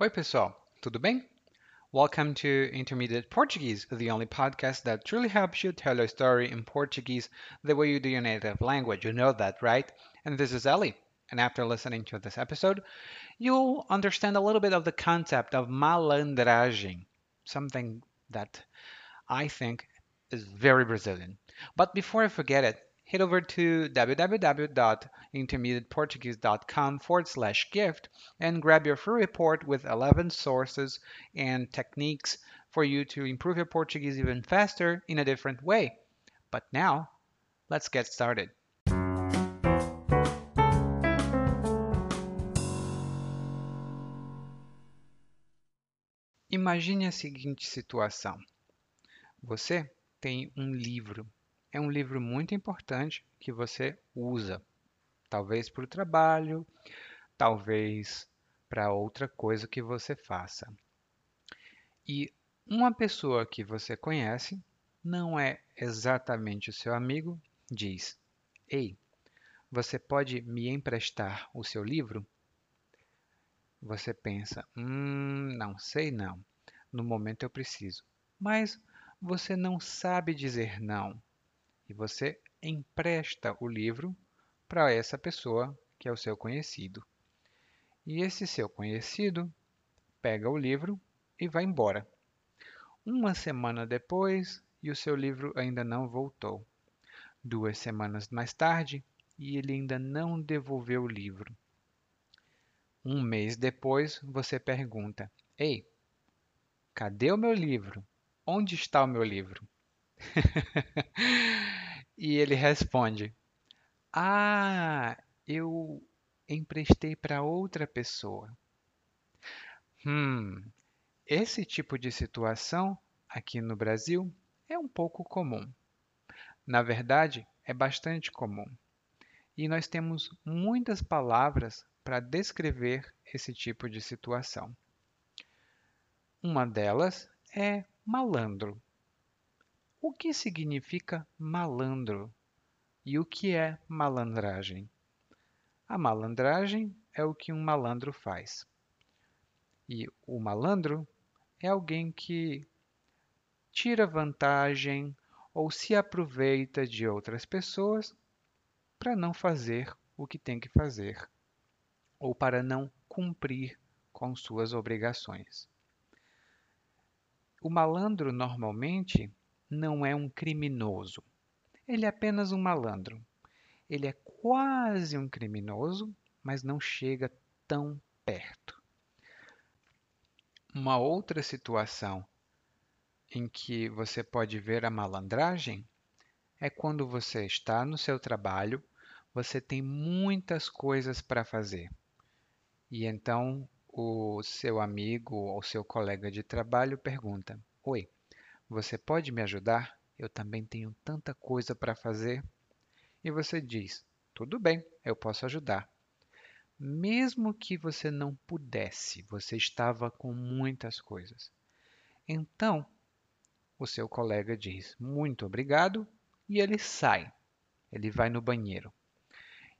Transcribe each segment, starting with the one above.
Oi, pessoal, tudo bem? Welcome to Intermediate Portuguese, the only podcast that truly helps you tell your story in Portuguese the way you do your native language. You know that, right? And this is Ellie. And after listening to this episode, you'll understand a little bit of the concept of malandragem, something that I think is very Brazilian. But before I forget it, head over to www.intermediateportuguese.com forward slash gift and grab your free report with 11 sources and techniques for you to improve your Portuguese even faster in a different way. But now, let's get started. Imagine a seguinte situação: você tem um livro. É um livro muito importante que você usa, talvez para o trabalho, talvez para outra coisa que você faça. E uma pessoa que você conhece, não é exatamente o seu amigo, diz: Ei, você pode me emprestar o seu livro? Você pensa: Hum, não sei não. No momento eu preciso. Mas você não sabe dizer não. E você empresta o livro para essa pessoa que é o seu conhecido. E esse seu conhecido pega o livro e vai embora. Uma semana depois, e o seu livro ainda não voltou. Duas semanas mais tarde, e ele ainda não devolveu o livro. Um mês depois, você pergunta: Ei, cadê o meu livro? Onde está o meu livro? e ele responde: Ah, eu emprestei para outra pessoa. Hum, esse tipo de situação aqui no Brasil é um pouco comum. Na verdade, é bastante comum. E nós temos muitas palavras para descrever esse tipo de situação. Uma delas é malandro. O que significa malandro? E o que é malandragem? A malandragem é o que um malandro faz. E o malandro é alguém que tira vantagem ou se aproveita de outras pessoas para não fazer o que tem que fazer ou para não cumprir com suas obrigações. O malandro normalmente não é um criminoso. Ele é apenas um malandro. Ele é quase um criminoso, mas não chega tão perto. Uma outra situação em que você pode ver a malandragem é quando você está no seu trabalho, você tem muitas coisas para fazer. E então o seu amigo ou seu colega de trabalho pergunta: Oi, você pode me ajudar? Eu também tenho tanta coisa para fazer. E você diz: Tudo bem, eu posso ajudar. Mesmo que você não pudesse, você estava com muitas coisas. Então, o seu colega diz: Muito obrigado, e ele sai. Ele vai no banheiro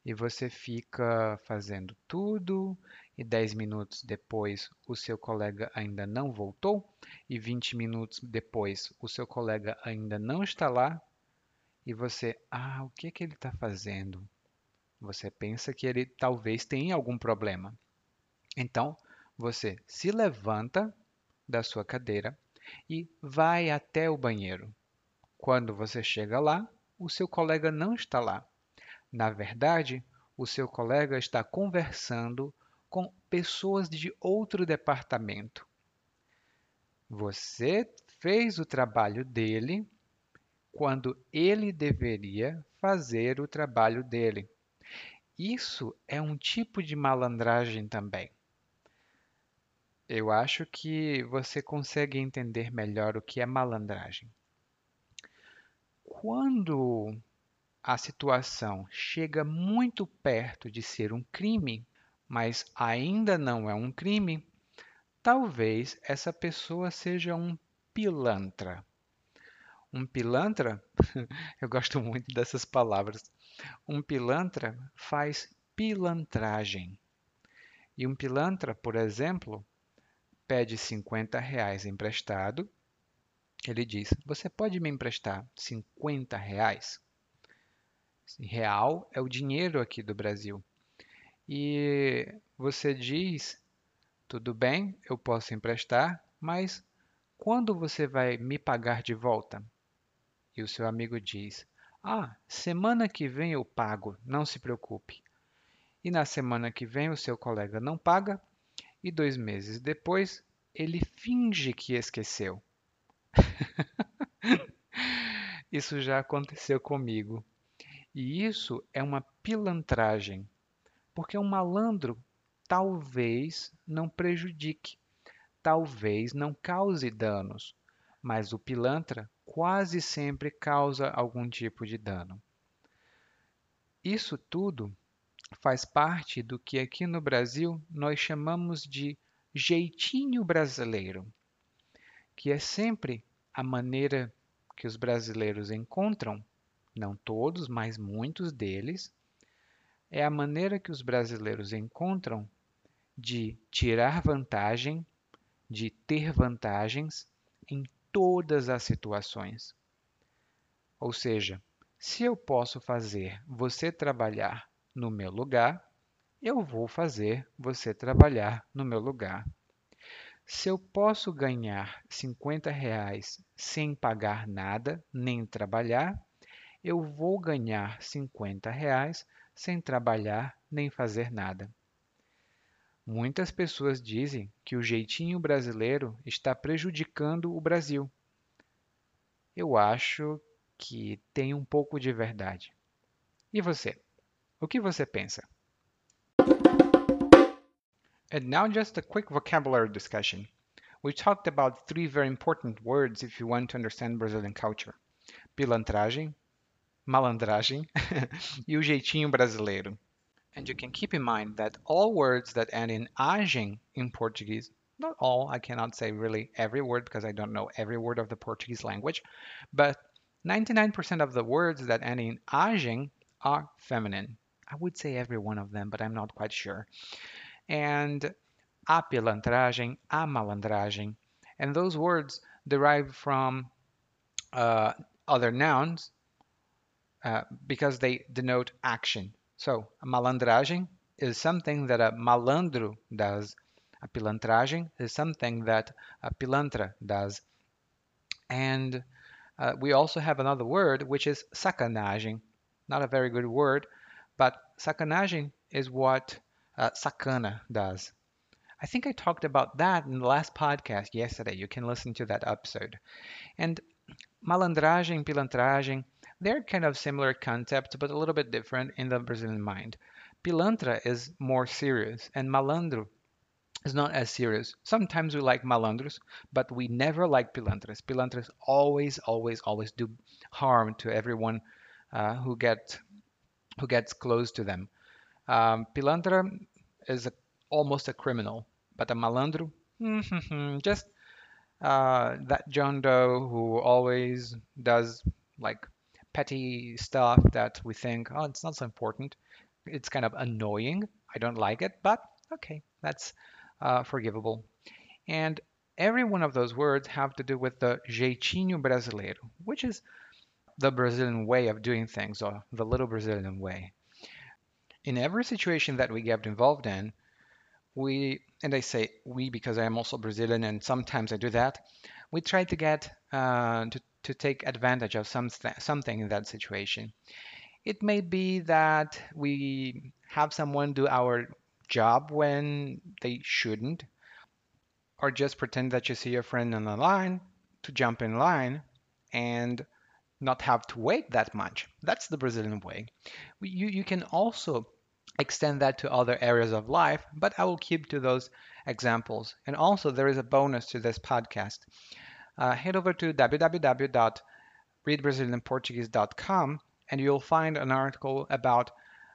e você fica fazendo tudo e 10 minutos depois o seu colega ainda não voltou e 20 minutos depois o seu colega ainda não está lá e você, ah, o que é que ele está fazendo? Você pensa que ele talvez tenha algum problema. Então, você se levanta da sua cadeira e vai até o banheiro. Quando você chega lá, o seu colega não está lá. Na verdade, o seu colega está conversando com pessoas de outro departamento. Você fez o trabalho dele quando ele deveria fazer o trabalho dele. Isso é um tipo de malandragem também. Eu acho que você consegue entender melhor o que é malandragem. Quando a situação chega muito perto de ser um crime, mas ainda não é um crime, talvez essa pessoa seja um pilantra. Um pilantra, eu gosto muito dessas palavras. Um pilantra faz pilantragem. E um pilantra, por exemplo, pede 50 reais emprestado. Ele diz: Você pode me emprestar 50 reais? Real é o dinheiro aqui do Brasil. E você diz: Tudo bem, eu posso emprestar, mas quando você vai me pagar de volta? E o seu amigo diz: Ah, semana que vem eu pago, não se preocupe. E na semana que vem o seu colega não paga, e dois meses depois ele finge que esqueceu. isso já aconteceu comigo. E isso é uma pilantragem, porque um malandro talvez não prejudique, talvez não cause danos, mas o pilantra quase sempre causa algum tipo de dano. Isso tudo faz parte do que aqui no Brasil nós chamamos de jeitinho brasileiro, que é sempre a maneira que os brasileiros encontram, não todos, mas muitos deles, é a maneira que os brasileiros encontram de tirar vantagem, de ter vantagens em todas as situações. Ou seja, se eu posso fazer você trabalhar no meu lugar, eu vou fazer você trabalhar no meu lugar. Se eu posso ganhar 50 reais sem pagar nada, nem trabalhar, eu vou ganhar 50 reais sem trabalhar nem fazer nada. Muitas pessoas dizem que o jeitinho brasileiro está prejudicando o Brasil. Eu acho que tem um pouco de verdade. E você? O que você pensa? And now just a quick vocabulary discussion. We talked about three very important words if you want to understand Brazilian culture. Pilantragem, malandragem e o jeitinho brasileiro. And you can keep in mind that all words that end in agem in Portuguese, not all, I cannot say really every word because I don't know every word of the Portuguese language, but 99% of the words that end in agem are feminine. I would say every one of them, but I'm not quite sure. And a pilantragem, a malandragem. And those words derive from uh, other nouns uh, because they denote action. So, a malandragem is something that a malandro does. A pilantragem is something that a pilantra does. And uh, we also have another word, which is sacanagem. Not a very good word, but sacanagem is what uh, sacana does. I think I talked about that in the last podcast yesterday. You can listen to that episode. And malandragem, pilantragem, they're kind of similar concepts, but a little bit different in the Brazilian mind. Pilantra is more serious, and malandro is not as serious. Sometimes we like malandros, but we never like pilantras. Pilantras always, always, always do harm to everyone uh, who get who gets close to them. Um, pilantra is a, almost a criminal, but a malandro, just uh, that John Doe who always does like petty stuff that we think, oh, it's not so important. It's kind of annoying. I don't like it, but okay, that's uh, forgivable. And every one of those words have to do with the jeitinho brasileiro, which is the Brazilian way of doing things, or the little Brazilian way. In every situation that we get involved in, we, and I say we because I am also Brazilian and sometimes I do that, we try to get uh, to to take advantage of some something in that situation. It may be that we have someone do our job when they shouldn't, or just pretend that you see your friend on the line to jump in line and not have to wait that much. That's the Brazilian way. You, you can also extend that to other areas of life, but I will keep to those examples. And also, there is a bonus to this podcast uh, head over to www.readbrazilianportuguese.com and you'll find an article about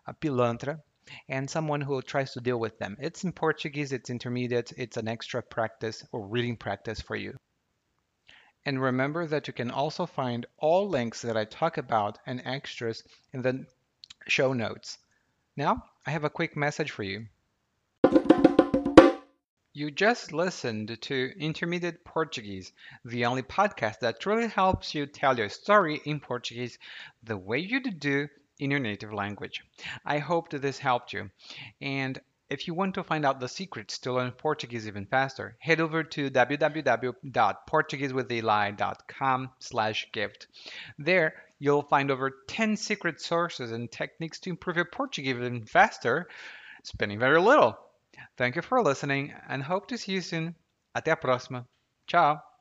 a pilantra and someone who tries to deal with them. It's in Portuguese, it's intermediate, it's an extra practice or reading practice for you. And remember that you can also find all links that I talk about and extras in the show notes. Now, I have a quick message for you. You just listened to Intermediate Portuguese, the only podcast that truly helps you tell your story in Portuguese the way you do in your native language. I hope that this helped you. And if you want to find out the secrets to learn Portuguese even faster, head over to www.portuguesewitheli.com slash gift. There, you'll find over 10 secret sources and techniques to improve your Portuguese even faster, spending very little. Thank you for listening and hope to see you soon. Até a próxima. Tchau.